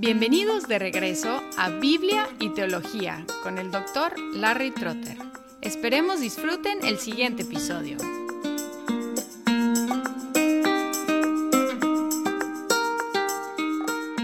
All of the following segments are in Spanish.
Bienvenidos de regreso a Biblia y Teología con el doctor Larry Trotter. Esperemos disfruten el siguiente episodio.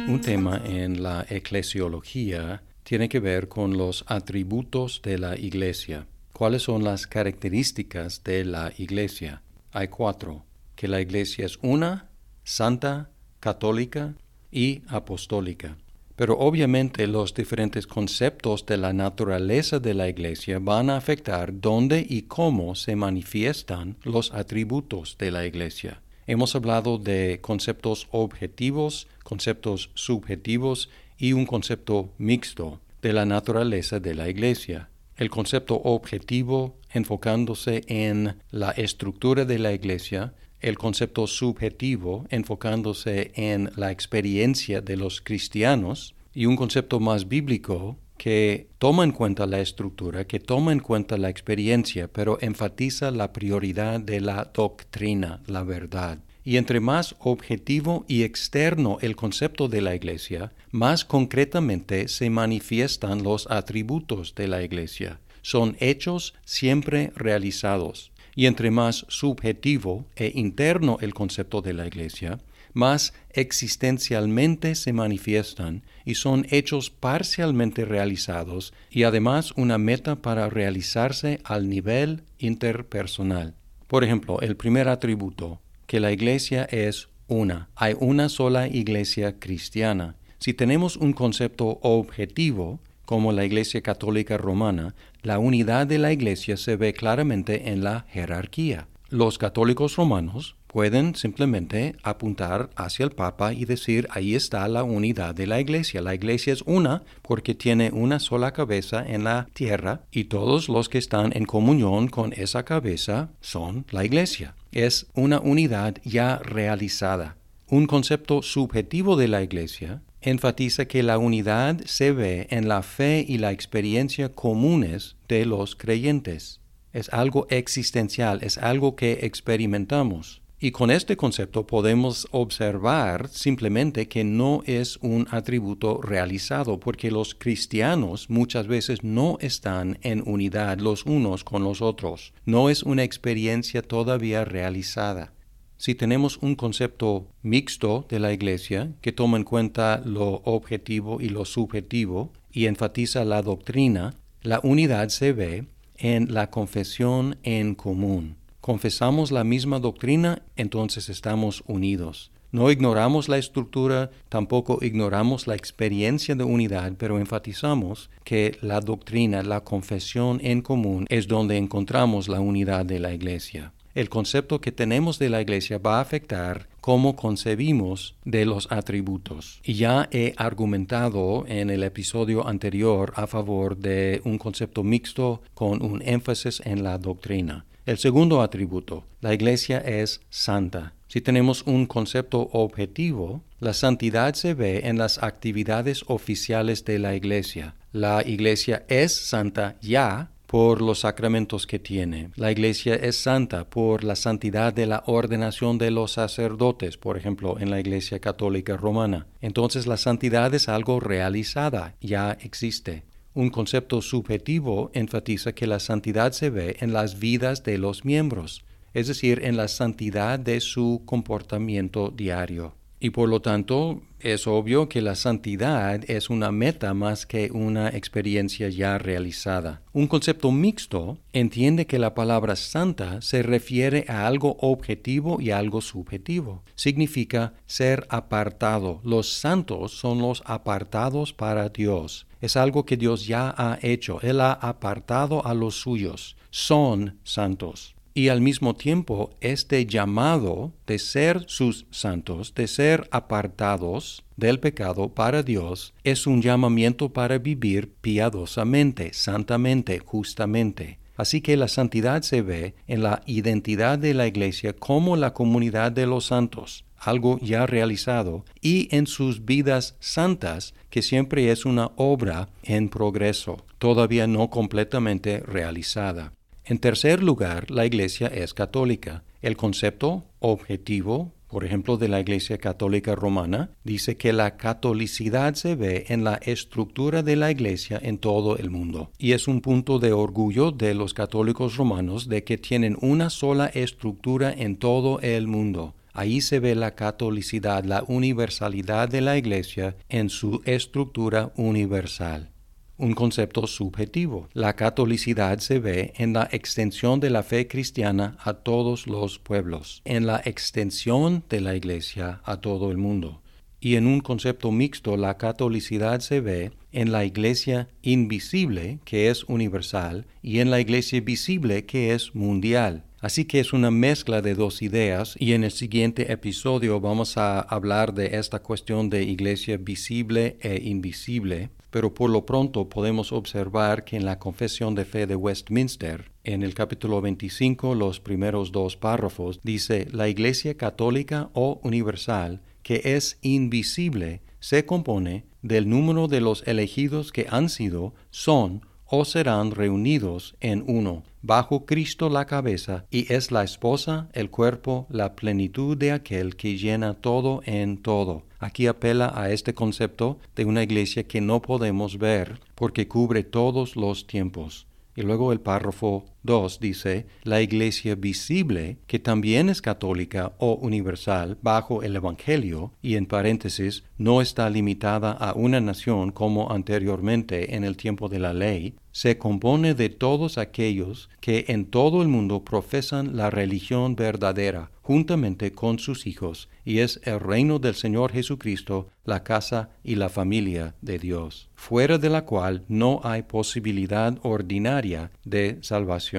Un tema en la eclesiología tiene que ver con los atributos de la iglesia. ¿Cuáles son las características de la iglesia? Hay cuatro. Que la iglesia es una, santa, católica, y apostólica. Pero obviamente los diferentes conceptos de la naturaleza de la Iglesia van a afectar dónde y cómo se manifiestan los atributos de la Iglesia. Hemos hablado de conceptos objetivos, conceptos subjetivos y un concepto mixto de la naturaleza de la Iglesia. El concepto objetivo enfocándose en la estructura de la Iglesia el concepto subjetivo enfocándose en la experiencia de los cristianos y un concepto más bíblico que toma en cuenta la estructura, que toma en cuenta la experiencia, pero enfatiza la prioridad de la doctrina, la verdad. Y entre más objetivo y externo el concepto de la Iglesia, más concretamente se manifiestan los atributos de la Iglesia. Son hechos siempre realizados y entre más subjetivo e interno el concepto de la Iglesia, más existencialmente se manifiestan y son hechos parcialmente realizados y además una meta para realizarse al nivel interpersonal. Por ejemplo, el primer atributo, que la Iglesia es una. Hay una sola Iglesia cristiana. Si tenemos un concepto objetivo, como la Iglesia Católica Romana, la unidad de la Iglesia se ve claramente en la jerarquía. Los católicos romanos pueden simplemente apuntar hacia el Papa y decir ahí está la unidad de la Iglesia. La Iglesia es una porque tiene una sola cabeza en la tierra y todos los que están en comunión con esa cabeza son la Iglesia. Es una unidad ya realizada. Un concepto subjetivo de la Iglesia enfatiza que la unidad se ve en la fe y la experiencia comunes de los creyentes. Es algo existencial, es algo que experimentamos. Y con este concepto podemos observar simplemente que no es un atributo realizado, porque los cristianos muchas veces no están en unidad los unos con los otros. No es una experiencia todavía realizada. Si tenemos un concepto mixto de la Iglesia que toma en cuenta lo objetivo y lo subjetivo y enfatiza la doctrina, la unidad se ve en la confesión en común. Confesamos la misma doctrina, entonces estamos unidos. No ignoramos la estructura, tampoco ignoramos la experiencia de unidad, pero enfatizamos que la doctrina, la confesión en común es donde encontramos la unidad de la Iglesia el concepto que tenemos de la iglesia va a afectar cómo concebimos de los atributos. Y ya he argumentado en el episodio anterior a favor de un concepto mixto con un énfasis en la doctrina. El segundo atributo, la iglesia es santa. Si tenemos un concepto objetivo, la santidad se ve en las actividades oficiales de la iglesia. La iglesia es santa ya por los sacramentos que tiene. La Iglesia es santa por la santidad de la ordenación de los sacerdotes, por ejemplo, en la Iglesia Católica Romana. Entonces la santidad es algo realizada, ya existe. Un concepto subjetivo enfatiza que la santidad se ve en las vidas de los miembros, es decir, en la santidad de su comportamiento diario. Y por lo tanto, es obvio que la santidad es una meta más que una experiencia ya realizada. Un concepto mixto entiende que la palabra santa se refiere a algo objetivo y algo subjetivo. Significa ser apartado. Los santos son los apartados para Dios. Es algo que Dios ya ha hecho. Él ha apartado a los suyos. Son santos y al mismo tiempo este llamado de ser sus santos, de ser apartados del pecado para Dios, es un llamamiento para vivir piadosamente, santamente, justamente. Así que la santidad se ve en la identidad de la Iglesia como la comunidad de los santos, algo ya realizado, y en sus vidas santas, que siempre es una obra en progreso, todavía no completamente realizada. En tercer lugar, la Iglesia es católica. El concepto objetivo por ejemplo, de la Iglesia Católica Romana, dice que la catolicidad se ve en la estructura de la Iglesia en todo el mundo. Y es un punto de orgullo de los católicos romanos de que tienen una sola estructura en todo el mundo. Ahí se ve la catolicidad, la universalidad de la Iglesia en su estructura universal un concepto subjetivo. La catolicidad se ve en la extensión de la fe cristiana a todos los pueblos, en la extensión de la Iglesia a todo el mundo. Y en un concepto mixto, la catolicidad se ve en la Iglesia invisible, que es universal, y en la Iglesia visible, que es mundial. Así que es una mezcla de dos ideas y en el siguiente episodio vamos a hablar de esta cuestión de iglesia visible e invisible pero por lo pronto podemos observar que en la Confesión de Fe de Westminster, en el capítulo 25, los primeros dos párrafos, dice, la Iglesia católica o universal, que es invisible, se compone del número de los elegidos que han sido, son o serán reunidos en uno, bajo Cristo la cabeza, y es la esposa, el cuerpo, la plenitud de aquel que llena todo en todo. Aquí apela a este concepto de una iglesia que no podemos ver porque cubre todos los tiempos. Y luego el párrafo 2 dice, la iglesia visible, que también es católica o universal bajo el Evangelio, y en paréntesis, no está limitada a una nación como anteriormente en el tiempo de la ley, se compone de todos aquellos que en todo el mundo profesan la religión verdadera, juntamente con sus hijos, y es el reino del Señor Jesucristo, la casa y la familia de Dios, fuera de la cual no hay posibilidad ordinaria de salvación.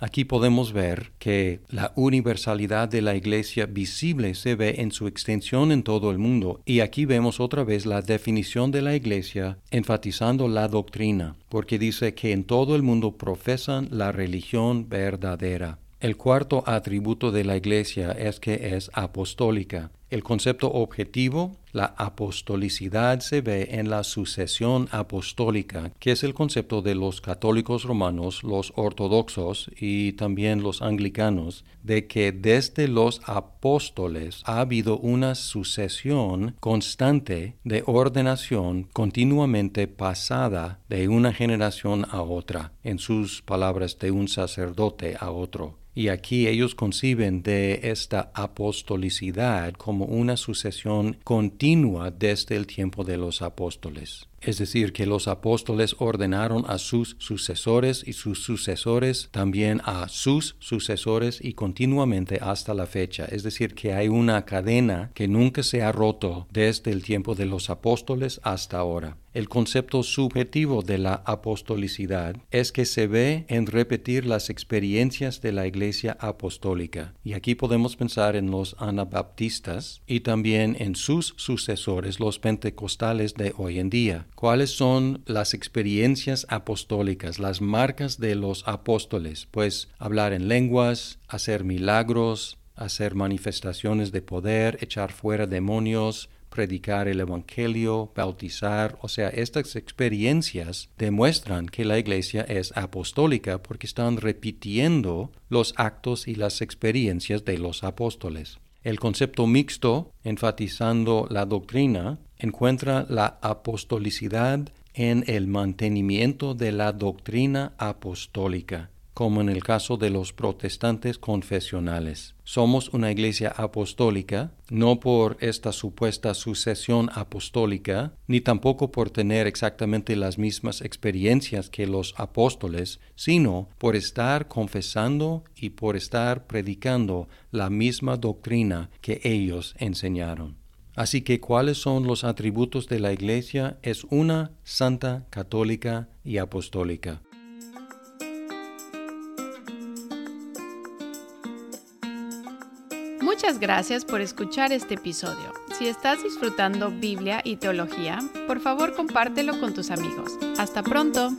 Aquí podemos ver que la universalidad de la Iglesia visible se ve en su extensión en todo el mundo y aquí vemos otra vez la definición de la Iglesia enfatizando la doctrina, porque dice que en todo el mundo profesan la religión verdadera. El cuarto atributo de la Iglesia es que es apostólica. El concepto objetivo, la apostolicidad, se ve en la sucesión apostólica, que es el concepto de los católicos romanos, los ortodoxos y también los anglicanos, de que desde los apóstoles ha habido una sucesión constante de ordenación continuamente pasada de una generación a otra, en sus palabras de un sacerdote a otro. Y aquí ellos conciben de esta apostolicidad como una sucesión continua desde el tiempo de los apóstoles. Es decir, que los apóstoles ordenaron a sus sucesores y sus sucesores también a sus sucesores y continuamente hasta la fecha. Es decir, que hay una cadena que nunca se ha roto desde el tiempo de los apóstoles hasta ahora. El concepto subjetivo de la apostolicidad es que se ve en repetir las experiencias de la Iglesia apostólica. Y aquí podemos pensar en los anabaptistas y también en sus sucesores, los pentecostales de hoy en día ¿Cuáles son las experiencias apostólicas, las marcas de los apóstoles? Pues hablar en lenguas, hacer milagros, hacer manifestaciones de poder, echar fuera demonios, predicar el Evangelio, bautizar, o sea, estas experiencias demuestran que la iglesia es apostólica porque están repitiendo los actos y las experiencias de los apóstoles. El concepto mixto, enfatizando la doctrina, encuentra la apostolicidad en el mantenimiento de la doctrina apostólica, como en el caso de los protestantes confesionales. Somos una iglesia apostólica, no por esta supuesta sucesión apostólica, ni tampoco por tener exactamente las mismas experiencias que los apóstoles, sino por estar confesando y por estar predicando la misma doctrina que ellos enseñaron. Así que, ¿cuáles son los atributos de la Iglesia? Es una santa, católica y apostólica. Muchas gracias por escuchar este episodio. Si estás disfrutando Biblia y teología, por favor compártelo con tus amigos. Hasta pronto.